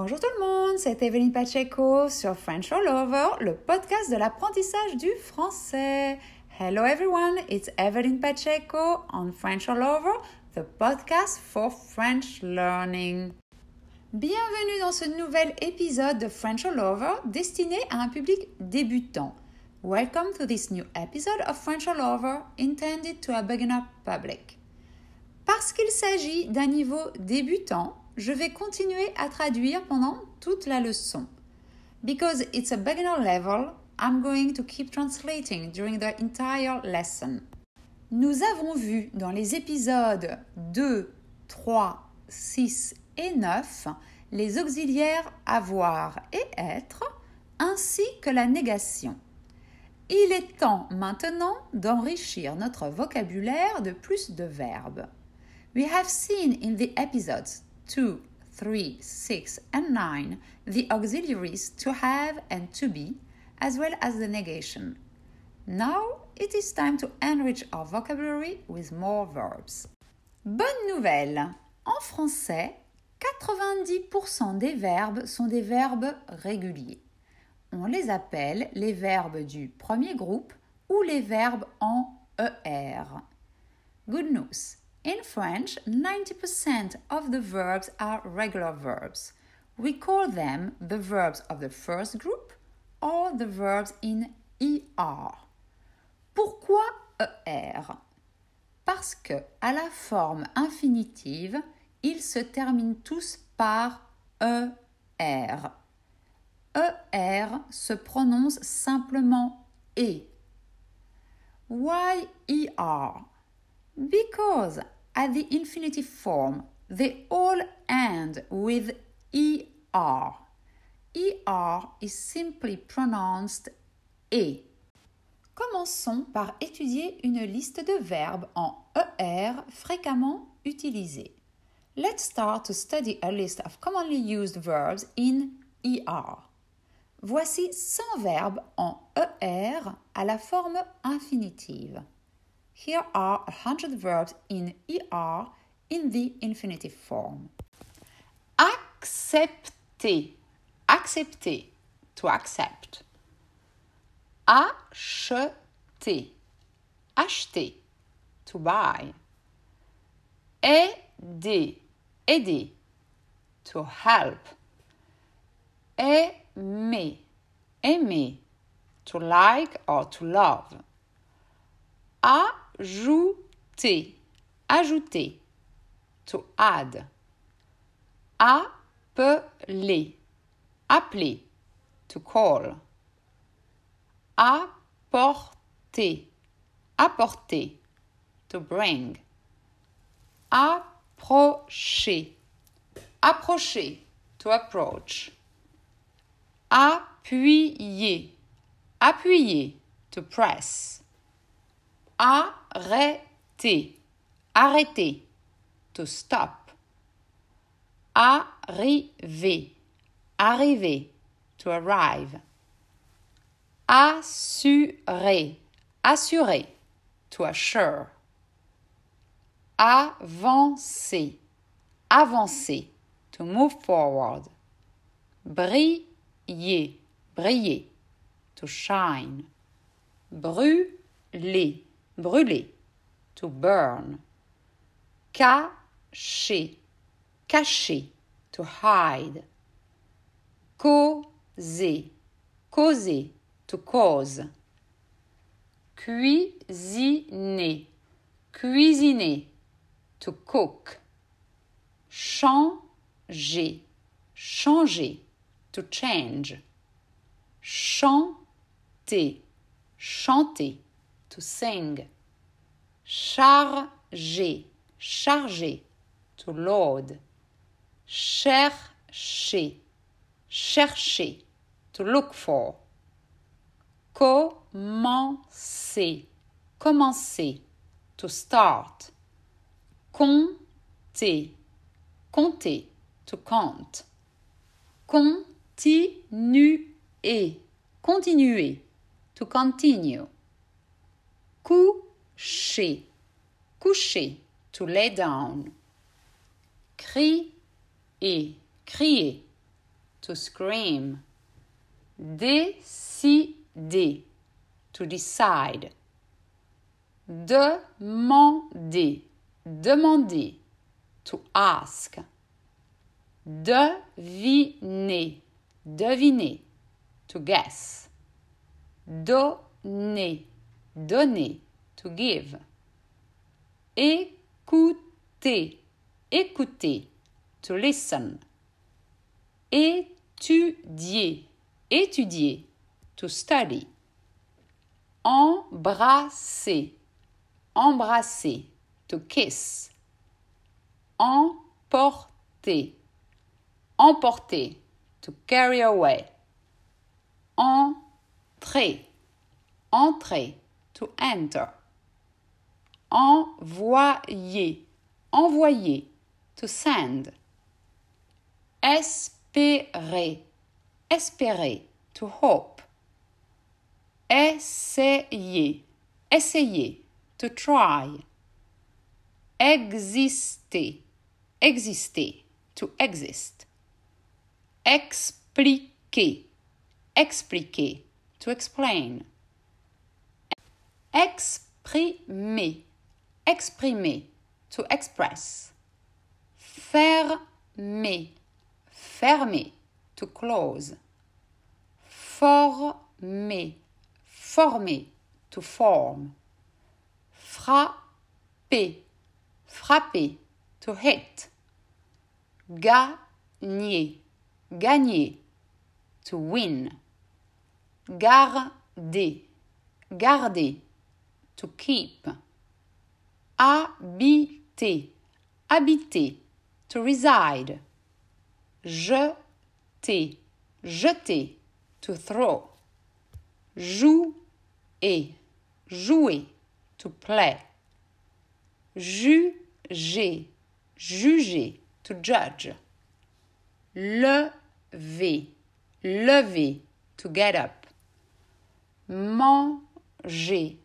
Bonjour tout le monde, c'est Evelyn Pacheco sur French All Over, le podcast de l'apprentissage du français. Hello everyone, it's Evelyn Pacheco on French All Over, the podcast for French learning. Bienvenue dans ce nouvel épisode de French All Over destiné à un public débutant. Welcome to this new episode of French All Over intended to a beginner public. Parce qu'il s'agit d'un niveau débutant, je vais continuer à traduire pendant toute la leçon. Because it's a beginner level, I'm going to keep translating during the entire lesson. Nous avons vu dans les épisodes 2, 3, 6 et 9 les auxiliaires avoir et être ainsi que la négation. Il est temps maintenant d'enrichir notre vocabulaire de plus de verbes. We have seen in the episodes 2, 3, 6, and 9 the auxiliaries to have and to be, as well as the negation. Now it is time to enrich our vocabulary with more verbs. Bonne nouvelle! En français, 90% des verbes sont des verbes réguliers on les appelle les verbes du premier groupe ou les verbes en ER. Good news! In French, 90% of the verbs are regular verbs. We call them the verbs of the first group or the verbs in ER. Pourquoi ER? Parce que à la forme infinitive, ils se terminent tous par ER. ER se prononce simplement E. Why ER? Because at the infinitive form, they all end with ER. ER is simply pronounced E. Commençons par étudier une liste de verbes en ER fréquemment utilisés. Let's start to study a list of commonly used verbs in ER. Voici 100 verbes en ER à la forme infinitive. Here are 100 verbs in ER in the infinitive form. Accepter. Accepter. To accept. Acheter. Acheter. To buy. Aider. Aider. To help. Aimer. Aimer. To like or to love. Ajouter. Ajouter. To add. Appeler. Appeler. To call. Apporter. Apporter. To bring. Approcher. Approcher. To approach. Appuyer. Appuyer. To press. Arrêter. Arrêter. To stop. Arriver. Arriver. To arrive. Assurer. Assurer. To assure. Avancer. Avancer. To move forward. Briller. Briller. To shine. Brûler. Brûler. To burn. Cacher. Cacher. To hide. Causer. Causer. To cause. Cuisiner. Cuisiner. To cook. Changer. Changer. To change. Chanter. Chanter. To sing. Charger. Charger. To load. Chercher. Chercher. To look for. Commencer. Commencer. To start. Compter. Compter. To count. Continuer. Continuer. To continue. Coucher. To lay down. Crier. Crier. to scream. Décider, to decide. Demander, demander, to ask. Deviner, deviner, to guess. Donner, donner, to give. Écouter, écouter, to listen. Étudier, étudier, to study. Embrasser, embrasser, to kiss. Emporter, emporter, to carry away. Entrer, entrer, to enter. Envoyer, envoyer, to send. Espérer, espérer, to hope. Essayer, essayer, to try. Exister, exister, to exist. Expliquer, expliquer, to explain. Exprimer, exprimer, to express. Fermer, fermer, to close. Former, former, to form. Frapper, frapper, to hit. Gagner, gagner, to win. Garder, garder, to keep. Habiter, habiter, to reside. Jeter, jeter, to throw. Jouer, jouer, to play. Juger, juger, to judge. Lever, lever, to get up. Manger,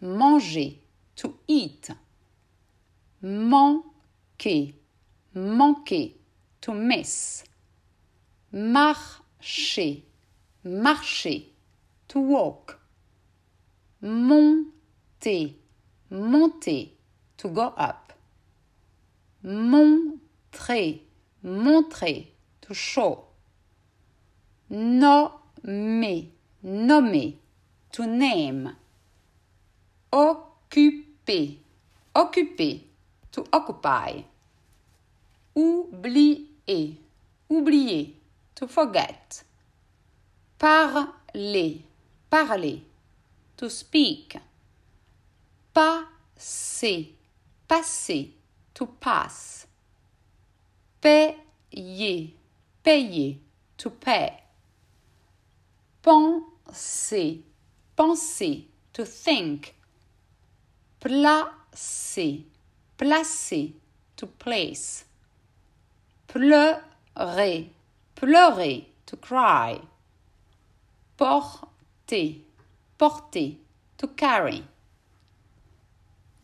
manger, to eat. Manquer, manquer, to miss. Marcher, marcher, to walk. Monter, monter, to go up. Montrer, montrer, to show. Nommer, nommer, to name. Occuper, occuper, to occupy. Oublier, oublier, to forget. Parler, parler, to speak. Passer, passer, to pass. Payer, payer, to pay. Penser, penser, to think. Placer, placer, to place. Pleurer, pleurer, to cry. Porter, porter, to carry.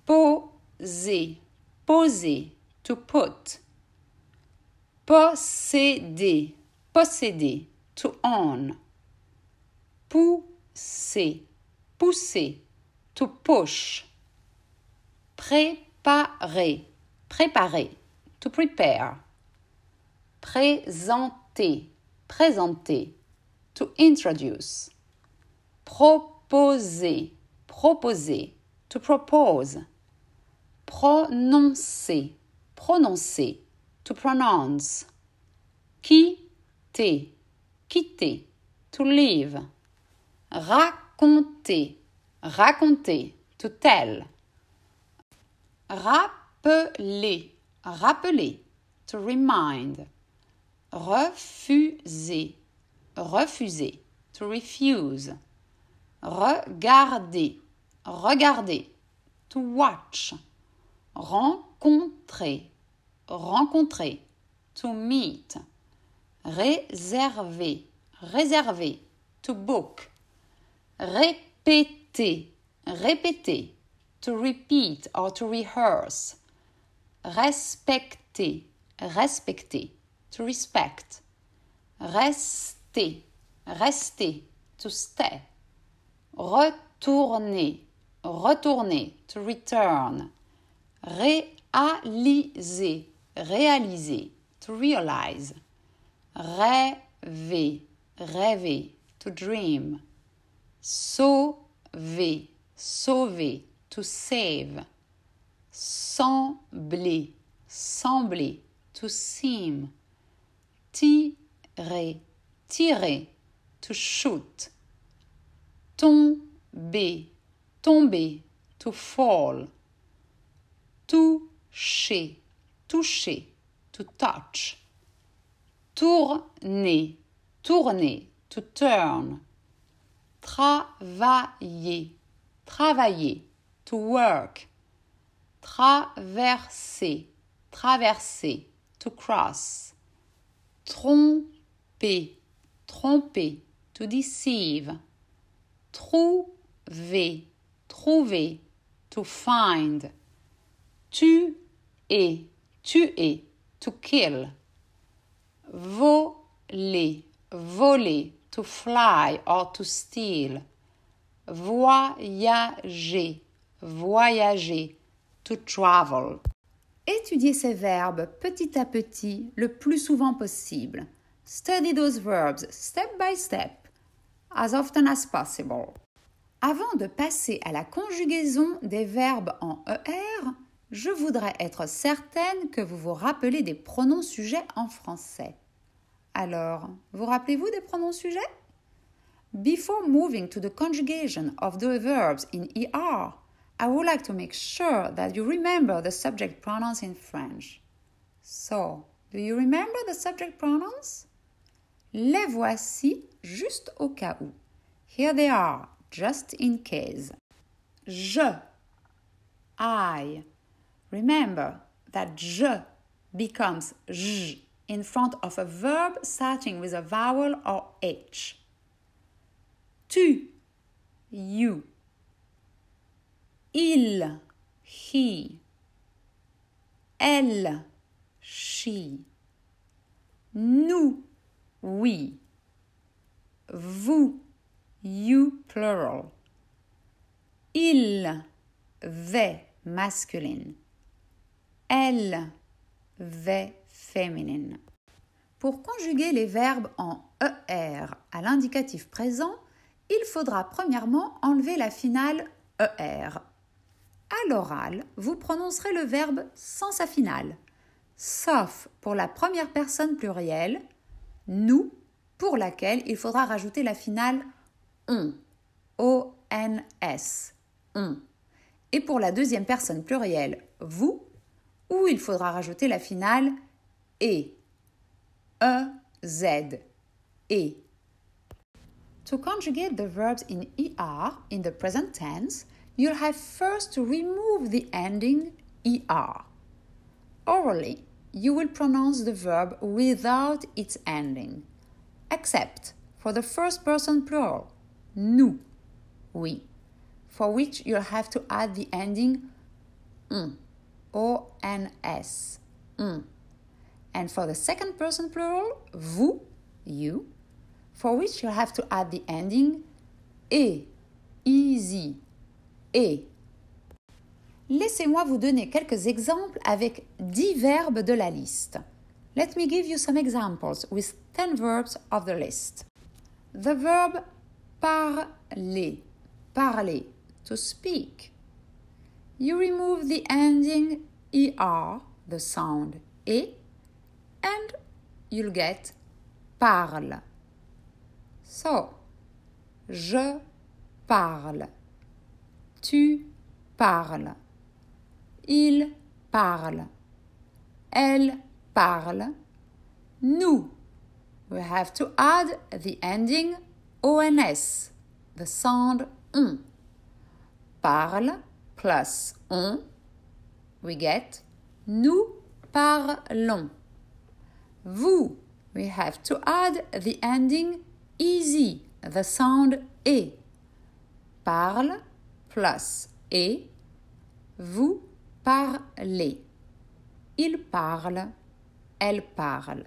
Poser, poser, to put. Posséder, posséder, to own. Pousser, pousser, to push. Préparer, préparer, to prepare. Présenter, présenter, to introduce. Proposer, proposer, to propose. Prononcer, prononcer, to pronounce. Quitter, quitter, to leave. Raconter, raconter, to tell. Rappeler, rappeler, to remind. Refuser, refuser, to refuse. Regarder, regarder, to watch. Rencontrer, rencontrer, to meet. Réserver, réserver, to book. Répéter, répéter, to repeat or to rehearse. Respecter, respecter, to respect. Rester, rester, to stay. Retourner, retourner, to return. Réaliser, réaliser, to realize. Rêver, rêver, to dream. Sauver, sauver, to save. Sembler, sembler, to seem. Tirer, tirer, to shoot. Tomber, tomber, to fall. Toucher, toucher, to touch. Tourner, tourner, to turn. Travailler, travailler, to work. Traverser, traverser, to cross. Tromper, tromper, to deceive. Trouver, trouver, to find. Tuer, tuer, to kill. Voler, voler, to fly or to steal. Voyager, voyager, to travel. Étudiez ces verbes petit à petit le plus souvent possible. Study those verbs step by step, as often as possible. Avant de passer à la conjugaison des verbes en ER, je voudrais être certaine que vous vous rappelez des pronoms sujets en français. Alors, vous rappelez-vous des pronoms sujets? Before moving to the conjugation of the verbs in ER, I would like to make sure that you remember the subject pronouns in French. So, do you remember the subject pronouns? Les voici juste au cas où. Here they are, just in case. Je, I. Remember that je becomes j in front of a verb starting with a vowel or h. Tu, you. Il, he. Elle, she. Nous, we. Vous, you plural. Il, they masculine. Elle, they féminine. Pour conjuguer les verbes en ER à l'indicatif présent, il faudra premièrement enlever la finale ER. À l'oral, vous prononcerez le verbe sans sa finale, sauf pour la première personne plurielle, nous, pour laquelle il faudra rajouter la finale on, O-N-S, on. Et pour la deuxième personne plurielle, vous, où il faudra rajouter la finale et, E-Z, et. To conjugate the verbs in ER in the present tense, you'll have first to remove the ending ER. Orally, you will pronounce the verb without its ending, except for the first person plural, nous, oui, for which you'll have to add the ending n, O-N-S, n. And for the second person plural, vous, you, for which you'll have to add the ending et, easy, et. Laissez-moi vous donner quelques exemples avec 10 verbes de la liste. Let me give you some examples with 10 verbs of the list. The verb parler, parler, to speak. You remove the ending er, the sound e, and you'll get parle. So, je parle. Tu parles. Il parle. Elle parle. Nous. We have to add the ending ons, the sound on. Parle plus on, we get nous parlons. Vous, we have to add the ending easy, the sound e. Parle plus et. Vous parlez. Il parle. Elle parle.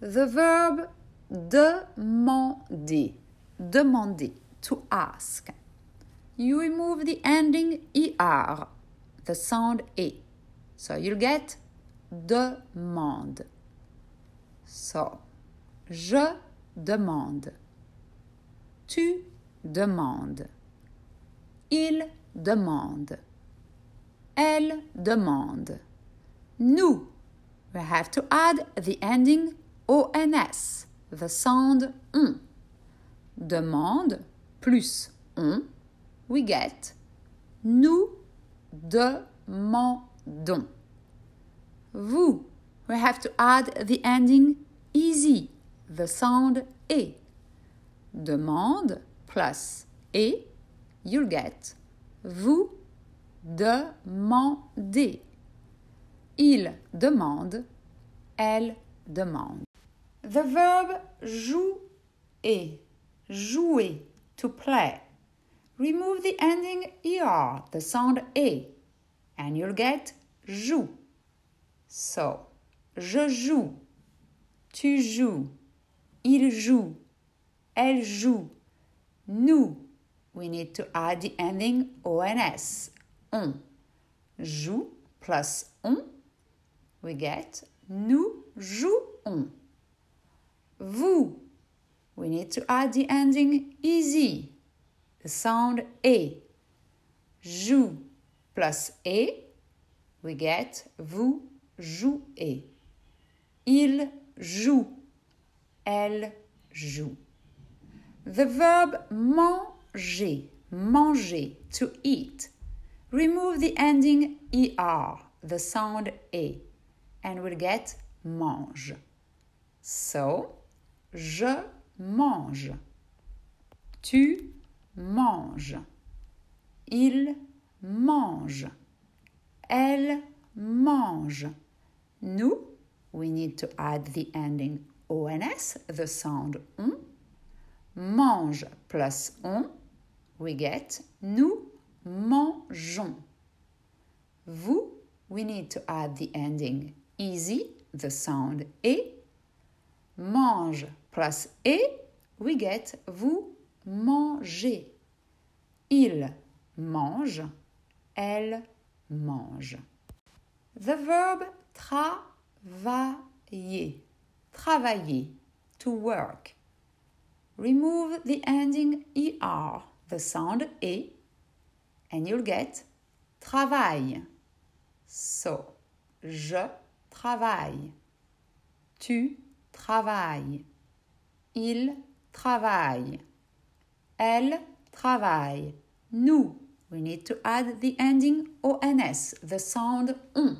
The verb demander, demander, to ask. You remove the ending er, the sound e. So you'll get demande. So, je demande. Tu demandes. Il demande. Elle demande. Nous. We have to add the ending ons, the sound on. Demande plus on, we get nous demandons. Vous. We have to add the ending easy, the sound e. Demande plus et, you'll get vous demandez. Il demande, elle demande. The verb jouer, jouer, to play. Remove the ending er, the sound e, and you'll get joue. So, je joue, tu joues, il joue, elle joue, nous. We need to add the ending ons, on. Joue plus on, we get nous jouons. Vous. We need to add the ending easy, the sound e. Joue plus e, we get vous jouez. Il joue. Elle joue. The verb manger, manger, to eat. Remove the ending er, the sound e, and we'll get mange. So, je mange. Tu manges. Il mange. Elle mange. Nous, we need to add the ending ons, the sound on. Mange plus on, we get nous mangeons. Vous, we need to add the ending easy, the sound et. Mange plus et, we get vous mangez. Il mange, elle mange. The verb travailler, travailler, to work. Remove the ending er, the sound e, and you'll get travail. So, je travaille. Tu travailles. Il travaille. Elle travaille. Nous. We need to add the ending ons, the sound on.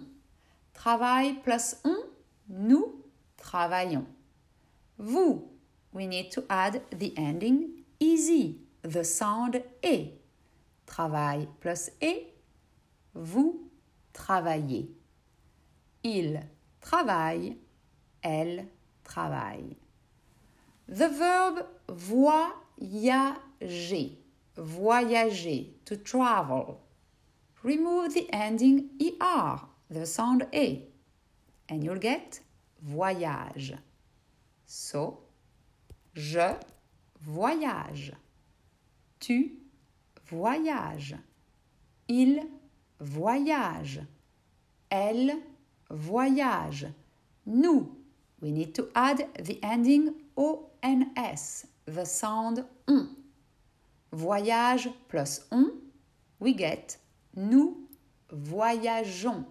Travail plus on, nous travaillons. Vous. We need to add the ending easy, the sound e. Travail plus e. Vous travaillez. Il travaille. Elle travaille. The verb voyager. Voyager, to travel. Remove the ending er, the sound e, and you'll get voyage. So, je voyage. Tu voyages. Il voyage. Elle voyage. Nous. We need to add the ending ons, the sound on. Voyage plus on, we get nous voyageons.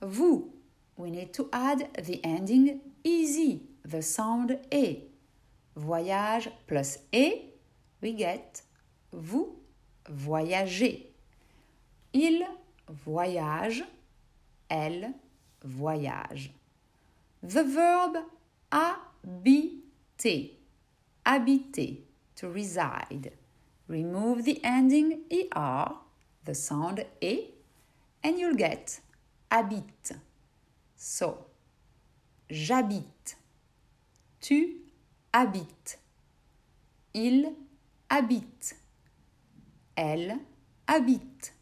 Vous. We need to add the ending easy, the sound e. Voyage plus e, we get vous voyagez. Il voyage, elle voyage. The verb habiter, habiter, to reside. Remove the ending er, the sound e, and you'll get habite. So, j'habite. Tu habites. Il habite. Elle habite.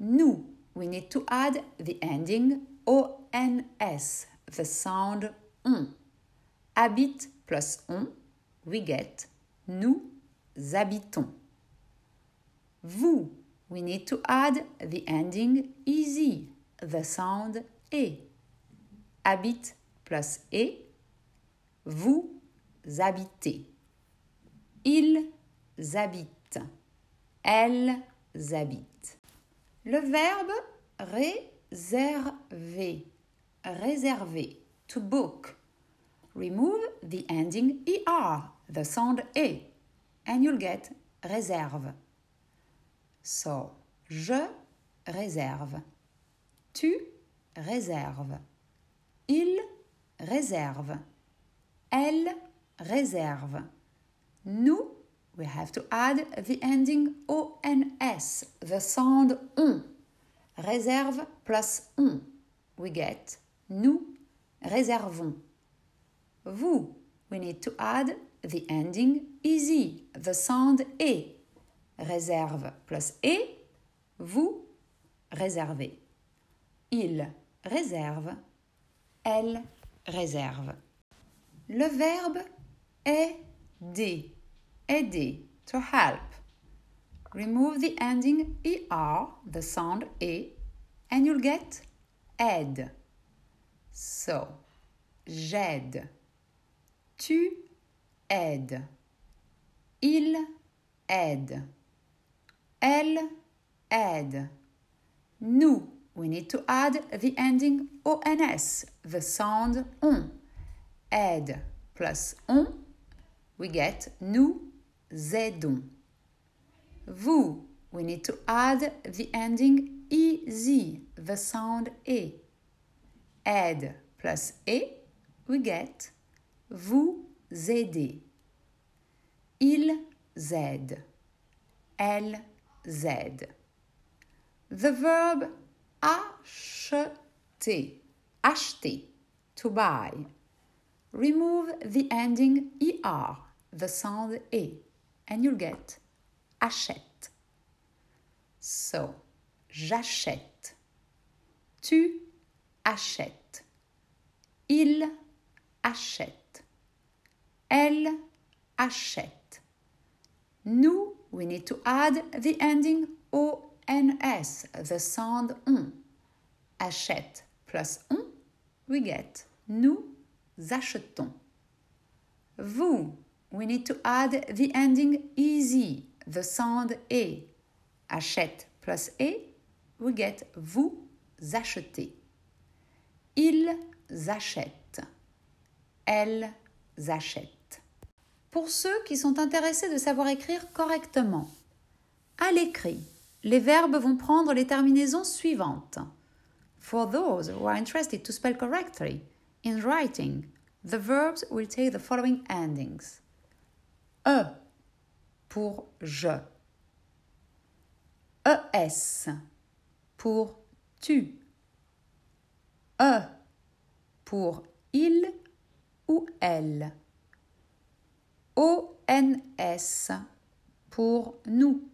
Nous, we need to add the ending ons, the sound on. habite plus on, we get nous habitons. Vous, we need to add the ending easy, the sound e. Habite plus e, vous habitez. Ils habitent. Elles habitent. Le verbe réserver. Réserver. To book. Remove the ending er, the sound e, and you'll get réserve. So, je réserve. Tu réserves. Il réserve. Elle réserve. Nous, we have to add the ending ons, the sound on. Réserve plus on. We get nous réservons. Vous, we need to add the ending easy, the sound e. Réserve plus e, vous réservez. Il réserve, elle réserve. Le verbe aider, aider, to help. Remove the ending er, the sound e, and you'll get aide. So, j'aide. Tu aides. Il aide. Elle aide. Nous, we need to add the ending ons, the sound on. Aide plus on, we get nous aidons. Vous, we need to add the ending easy, the sound e. Aide plus e, we get vous aidez. Ils aident. Elles aident. The verb acheter. Acheter. To buy. Remove the ending er, the sound e, and you'll get achète. So, j'achète. Tu achètes. Il achète. Elle achète. Nous, we need to add the ending ons, the sound on. Achète plus on, we get nous achetons. Vous, we need to add the ending easy, the sound e. Achète plus e, we get vous achetez. Ils achètent. Elles achètent. Pour ceux qui sont intéressés de savoir écrire correctement, à l'écrit, les verbes vont prendre les terminaisons suivantes. For those who are interested to spell correctly, in writing, the verbs will take the following endings. E pour je. ES pour tu. E pour il ou elle. ONS pour nous.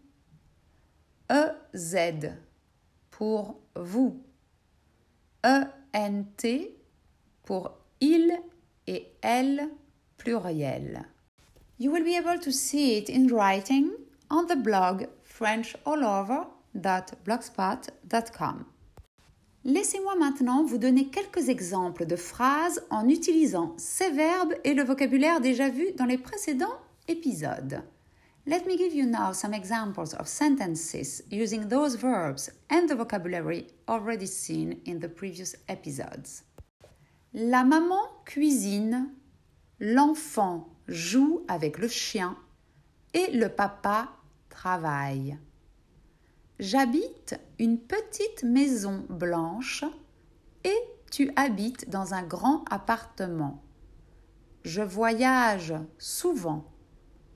EZ pour vous. ENT pour il et elle pluriel. You will be able to see it in writing on the blog frenchalover.blogspot.com. Laissez-moi maintenant vous donner quelques exemples de phrases en utilisant ces verbes et le vocabulaire déjà vus dans les précédents épisodes. Let me give you now some examples of sentences using those verbs and the vocabulary already seen in the previous episodes. La maman cuisine, l'enfant joue avec le chien et le papa travaille. J'habite une petite maison blanche et tu habites dans un grand appartement. Je voyage souvent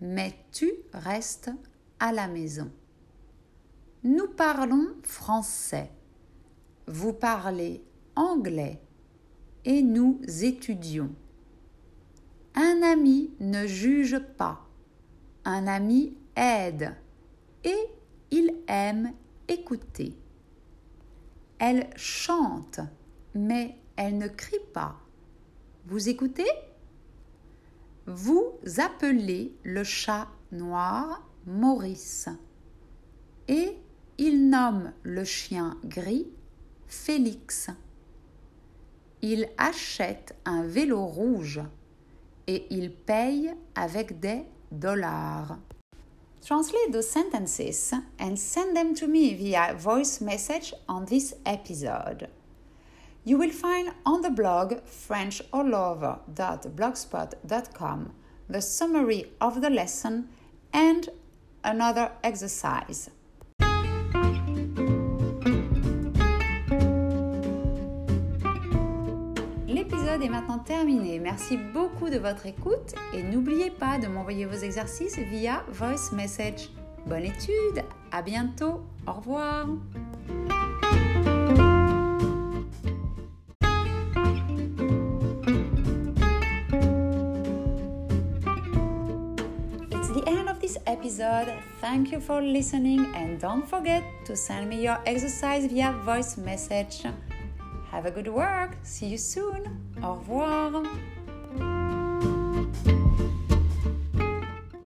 mais tu restes à la maison. Nous parlons français. Vous parlez anglais et nous étudions. Un ami ne juge pas. Un ami aide et il aime écouter. Elle chante, mais elle ne crie pas. Vous écoutez? Vous appelez le chat noir Maurice et il nomme le chien gris Félix. Il achète un vélo rouge et il paye avec des dollars. Translate those sentences and send them to me via voice message on this episode. You will find on the blog frenchallover.blogspot.com the summary of the lesson and another exercise. L'épisode est maintenant terminé. Merci beaucoup de votre écoute et n'oubliez pas de m'envoyer vos exercices via voice message. Bonne étude, à bientôt, au revoir. episode. Thank you for listening and don't forget to send me your exercise via voice message. Have a good work. See you soon. Au revoir.